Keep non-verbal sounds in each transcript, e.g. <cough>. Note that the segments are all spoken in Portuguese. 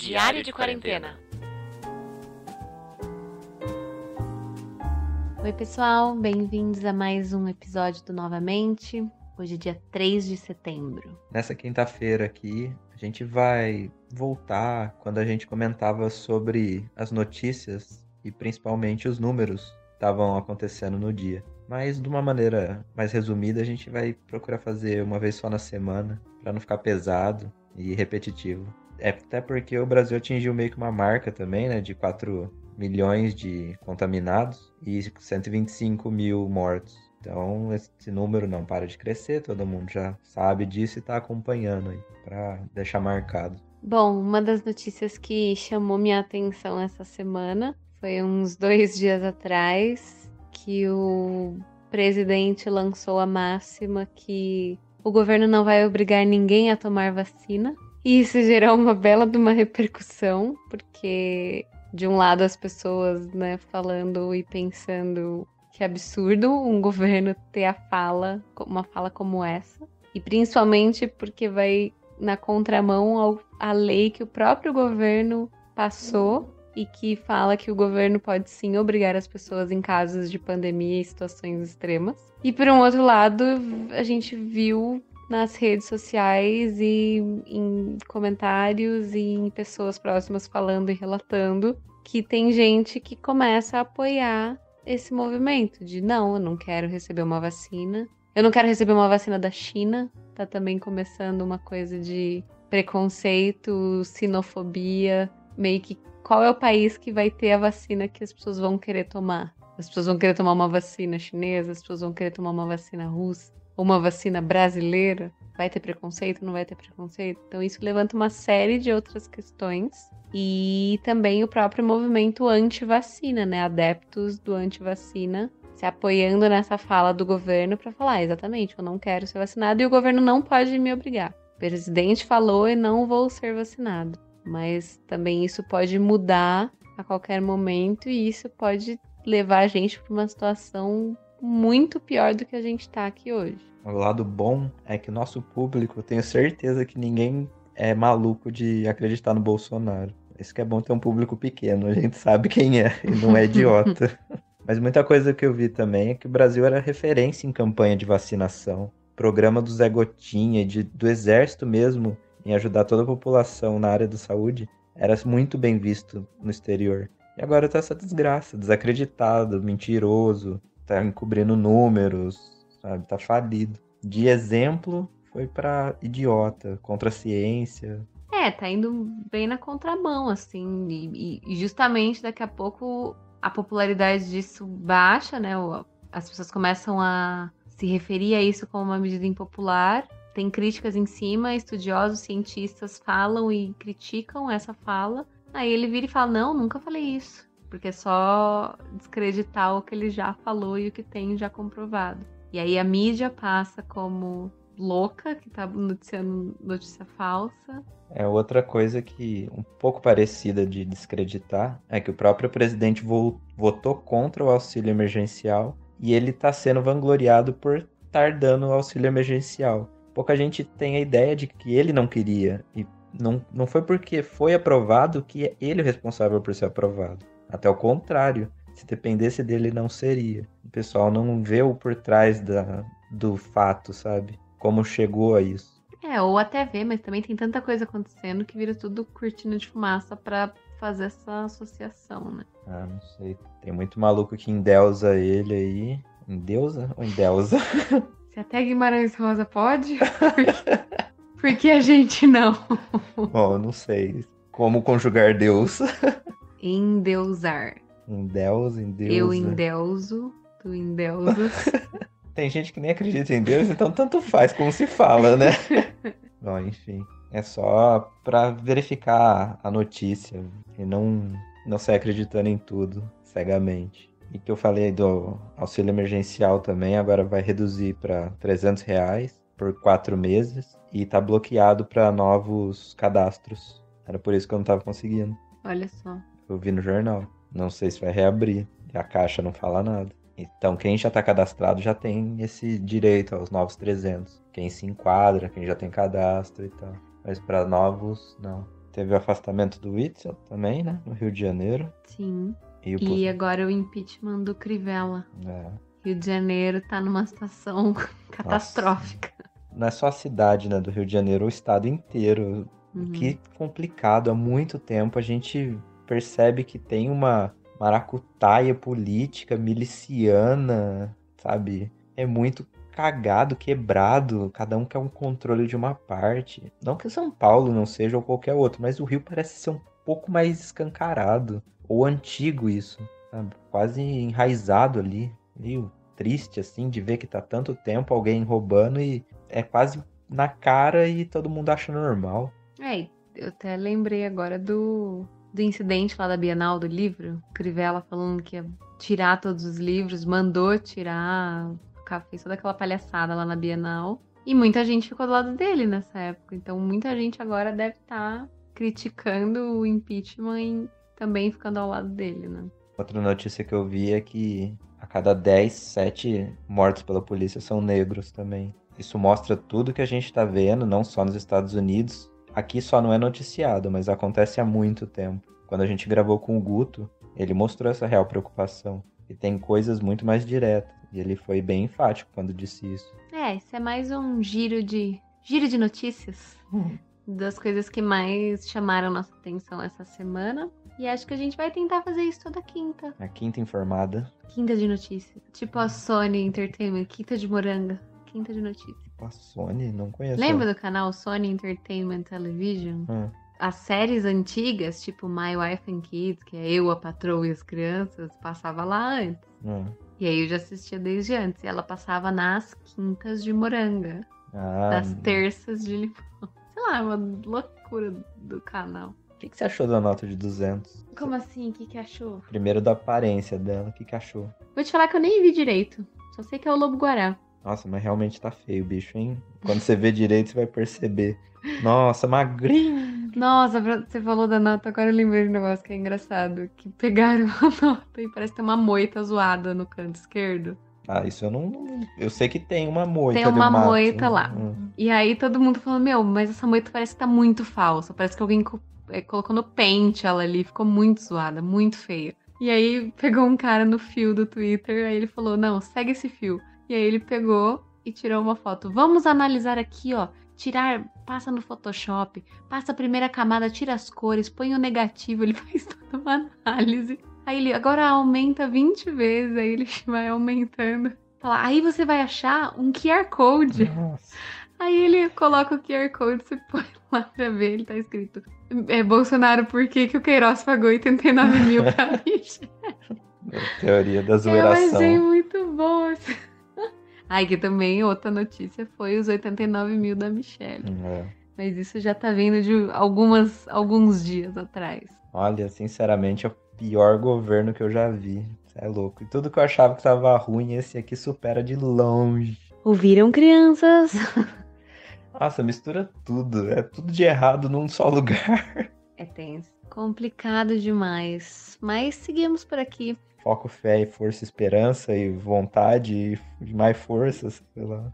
Diário de Quarentena. Oi, pessoal, bem-vindos a mais um episódio do Novamente. Hoje é dia 3 de setembro. Nessa quinta-feira aqui, a gente vai voltar quando a gente comentava sobre as notícias e principalmente os números que estavam acontecendo no dia. Mas de uma maneira mais resumida, a gente vai procurar fazer uma vez só na semana, para não ficar pesado e repetitivo. É até porque o Brasil atingiu meio que uma marca também, né, de 4 milhões de contaminados e 125 mil mortos. Então, esse número não para de crescer, todo mundo já sabe disso e está acompanhando aí, para deixar marcado. Bom, uma das notícias que chamou minha atenção essa semana foi uns dois dias atrás que o presidente lançou a máxima que o governo não vai obrigar ninguém a tomar vacina. E isso gerou uma bela de uma repercussão, porque de um lado as pessoas, né, falando e pensando que absurdo um <laughs> governo ter a fala, uma fala como essa, e principalmente porque vai na contramão ao, à lei que o próprio governo passou e que fala que o governo pode sim obrigar as pessoas em casos de pandemia e situações extremas. E por um outro lado, a gente viu nas redes sociais e em comentários e em pessoas próximas falando e relatando que tem gente que começa a apoiar esse movimento de não, eu não quero receber uma vacina. Eu não quero receber uma vacina da China. Tá também começando uma coisa de preconceito, sinofobia, meio que qual é o país que vai ter a vacina que as pessoas vão querer tomar? As pessoas vão querer tomar uma vacina chinesa, as pessoas vão querer tomar uma vacina russa, uma vacina brasileira. Vai ter preconceito? Não vai ter preconceito? Então, isso levanta uma série de outras questões. E também o próprio movimento anti-vacina, né? Adeptos do anti-vacina se apoiando nessa fala do governo para falar ah, exatamente, eu não quero ser vacinado e o governo não pode me obrigar. O presidente falou e não vou ser vacinado mas também isso pode mudar a qualquer momento e isso pode levar a gente para uma situação muito pior do que a gente está aqui hoje. O lado bom é que o nosso público, tenho certeza que ninguém é maluco de acreditar no Bolsonaro. Isso que é bom ter um público pequeno, a gente sabe quem é e não é idiota. <laughs> Mas muita coisa que eu vi também é que o Brasil era referência em campanha de vacinação. Programa do Zé Gotinha, de, do Exército mesmo, em ajudar toda a população na área da saúde, era muito bem visto no exterior. E agora tá essa desgraça, desacreditado, mentiroso, tá encobrindo números, sabe? Tá falido. De exemplo, foi para idiota, contra a ciência. É, tá indo bem na contramão, assim, e, e justamente daqui a pouco a popularidade disso baixa, né? As pessoas começam a se referir a isso como uma medida impopular tem críticas em cima, estudiosos, cientistas falam e criticam essa fala. Aí ele vira e fala: Não, nunca falei isso. Porque é só descreditar o que ele já falou e o que tem já comprovado. E aí a mídia passa como louca, que tá noticiando notícia falsa. É outra coisa que um pouco parecida de descreditar é que o próprio presidente votou contra o auxílio emergencial e ele está sendo vangloriado por estar dando o auxílio emergencial pouca gente tem a ideia de que ele não queria. E não, não foi porque foi aprovado que é ele o responsável por ser aprovado. Até o contrário. Se dependesse dele, não seria. O pessoal não vê o por trás da, do fato, sabe? Como chegou a isso. É, ou até vê, mas também tem tanta coisa acontecendo que vira tudo cortina de fumaça para fazer essa associação, né? Ah, não sei. Tem muito maluco que endeusa ele aí. Endeusa ou endeusa? <laughs> Se até Guimarães Rosa pode, por que a gente não? Bom, eu não sei. Como conjugar Deus? <laughs> Endeusar. Endeus, endeusa. Eu endeuso, tu endeusas. <laughs> Tem gente que nem acredita em Deus, então tanto faz como se fala, né? <laughs> Bom, enfim. É só para verificar a notícia e não, não sair acreditando em tudo cegamente. E que eu falei do auxílio emergencial também, agora vai reduzir para 300 reais por quatro meses e tá bloqueado para novos cadastros. Era por isso que eu não tava conseguindo. Olha só. Eu vi no jornal. Não sei se vai reabrir. E a caixa não fala nada. Então, quem já está cadastrado já tem esse direito aos novos 300. Quem se enquadra, quem já tem cadastro e tal. Mas para novos, não. Teve o afastamento do Witzel também, né? No Rio de Janeiro. Sim. E, o E agora o impeachment do Crivella. é. Rio de Janeiro tá numa situação <laughs> catastrófica. Não é só a cidade, né, do Rio de Janeiro, o estado inteiro. Uhum. Que complicado. Há muito tempo a gente percebe que tem uma maracutaia política miliciana, sabe? É muito cagado, quebrado. Cada um quer um controle de uma parte. Não que São Paulo não seja ou qualquer outro, mas o Rio parece ser um pouco mais escancarado. Ou antigo isso, sabe? Quase enraizado ali. Meio triste, assim, de ver que tá tanto tempo alguém roubando e é quase na cara e todo mundo acha normal. É, eu até lembrei agora do, do incidente lá da Bienal do livro. Crivella falando que ia tirar todos os livros, mandou tirar, fez toda aquela palhaçada lá na Bienal. E muita gente ficou do lado dele nessa época. Então muita gente agora deve estar criticando o impeachment e também ficando ao lado dele, né? Outra notícia que eu vi é que a cada 10, 7 mortos pela polícia são negros também. Isso mostra tudo que a gente tá vendo, não só nos Estados Unidos. Aqui só não é noticiado, mas acontece há muito tempo. Quando a gente gravou com o Guto, ele mostrou essa real preocupação. E tem coisas muito mais diretas. E ele foi bem enfático quando disse isso. É, isso é mais um giro de giro de notícias <laughs> das coisas que mais chamaram nossa atenção essa semana. E acho que a gente vai tentar fazer isso toda quinta. A quinta informada. Quinta de notícias. Tipo a Sony Entertainment, quinta de moranga. Quinta de notícias. A Sony, não conheço. Lembra do canal Sony Entertainment Television? Hum, As séries antigas, tipo My Wife and Kids, que é eu, a patroa e as crianças, passava lá antes. hum. E aí eu já assistia desde antes. E ela passava nas quintas de moranga. Ah, das terças de limão. <laughs> Sei lá, uma loucura do canal. o que, que você achou da nota de 200? Como assim? O que, que achou? Primeiro da aparência dela, o que, que achou? Vou te falar que eu nem vi direito. Só sei que é o Lobo Guará. Nossa, mas realmente tá feio o bicho, hein? Quando você vê direito, você vai perceber. Nossa, magrinho. Nossa, você falou da nota, agora eu lembrei de um negócio que é engraçado. Que pegaram <laughs> a nota e parece ter uma moita zoada no canto esquerdo. Ah, isso eu não. Eu sei que tem uma moita. Tem uma mato. moita lá. Hum. E aí todo mundo falou, meu, mas essa moita parece que tá muito falsa. Parece que alguém é, colocou no pente ela ali. Ficou muito zoada, muito feia. E aí pegou um cara no fio do Twitter, aí ele falou, não, segue esse fio. E aí ele pegou e tirou uma foto. Vamos analisar aqui, ó. Tirar, passa no Photoshop, passa a primeira camada, tira as cores, põe o negativo, ele <laughs> faz toda uma análise. Aí ele agora aumenta 20 vezes, aí ele <laughs> vai aumentando. Fala, aí você vai achar um QR Code. Nossa. <laughs> Aí ele coloca o QR Code, você põe lá pra ver, ele tá escrito. É Bolsonaro, por que, que o Queiroz pagou 89 mil pra Michelle? Teoria da Eu zoeiração. achei muito bom. Ai, que também outra notícia foi os 89 mil da Michelle. É. Mas isso já tá vindo de algumas, alguns dias atrás. Olha, sinceramente, é o pior governo que eu já vi. Você é louco. E tudo que eu achava que tava ruim, esse aqui supera de longe. Ouviram, crianças? <laughs> Nossa, mistura tudo. É tudo de errado num só lugar. É tenso. Complicado demais. Mas seguimos por aqui. Foco, fé e força, esperança e vontade e mais força, sei lá.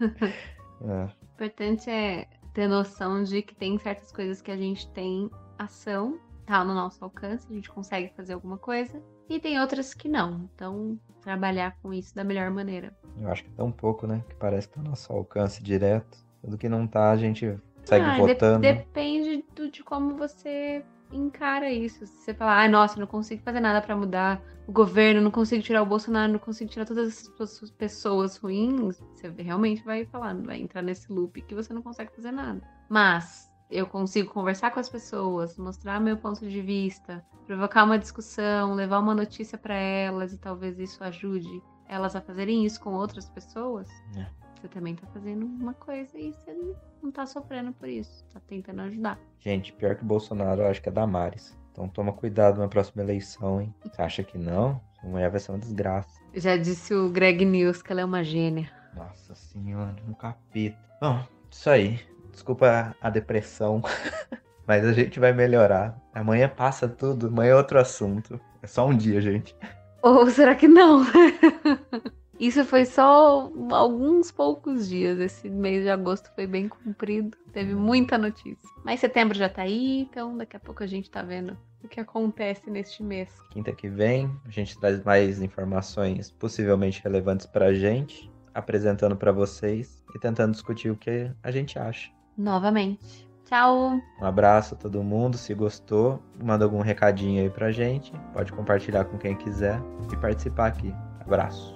<laughs> É. O importante é ter noção de que tem certas coisas que a gente tem ação, tá no nosso alcance, a gente consegue fazer alguma coisa, e tem outras que não. Então, trabalhar com isso da melhor maneira. Eu acho que é tão pouco, né? Que parece que tá no nosso alcance direto. Tudo que não tá, a gente segue Ah, de- votando. depende do- de como você encara isso. Você falar, ai, nossa, não consigo fazer nada pra mudar o governo, não consigo tirar o Bolsonaro, não consigo tirar todas essas pessoas- ruins, você realmente vai falar, vai entrar nesse loop que você não consegue fazer nada. Mas eu consigo conversar com as pessoas, mostrar meu ponto de vista, provocar uma discussão, levar uma notícia pra elas e talvez isso ajude elas a fazerem isso com outras pessoas. É. Você também tá fazendo uma coisa e você não tá sofrendo por isso. Tá tentando ajudar. Gente, pior que o Bolsonaro, eu acho que é Damares. Então toma cuidado na próxima eleição, hein? Você acha que não? Essa mulher vai ser uma desgraça. Já disse o Greg News que ela é uma gênia. Nossa senhora, um capeta. Bom, isso aí. Desculpa a depressão. <laughs> Mas a gente vai melhorar. Amanhã passa tudo, amanhã é outro assunto. É só um dia, gente. Ou será que não? <laughs> Isso foi só alguns poucos dias. Esse mês de agosto foi bem comprido. Teve muita notícia. Mas setembro já tá aí, então daqui a pouco a gente tá vendo o que acontece neste mês. Quinta que vem, a gente traz mais informações possivelmente relevantes pra gente, apresentando para vocês e tentando discutir o que a gente acha. Novamente. Tchau! Um abraço a todo mundo. Se gostou, manda algum recadinho aí pra gente. Pode compartilhar com quem quiser e participar aqui. Abraço.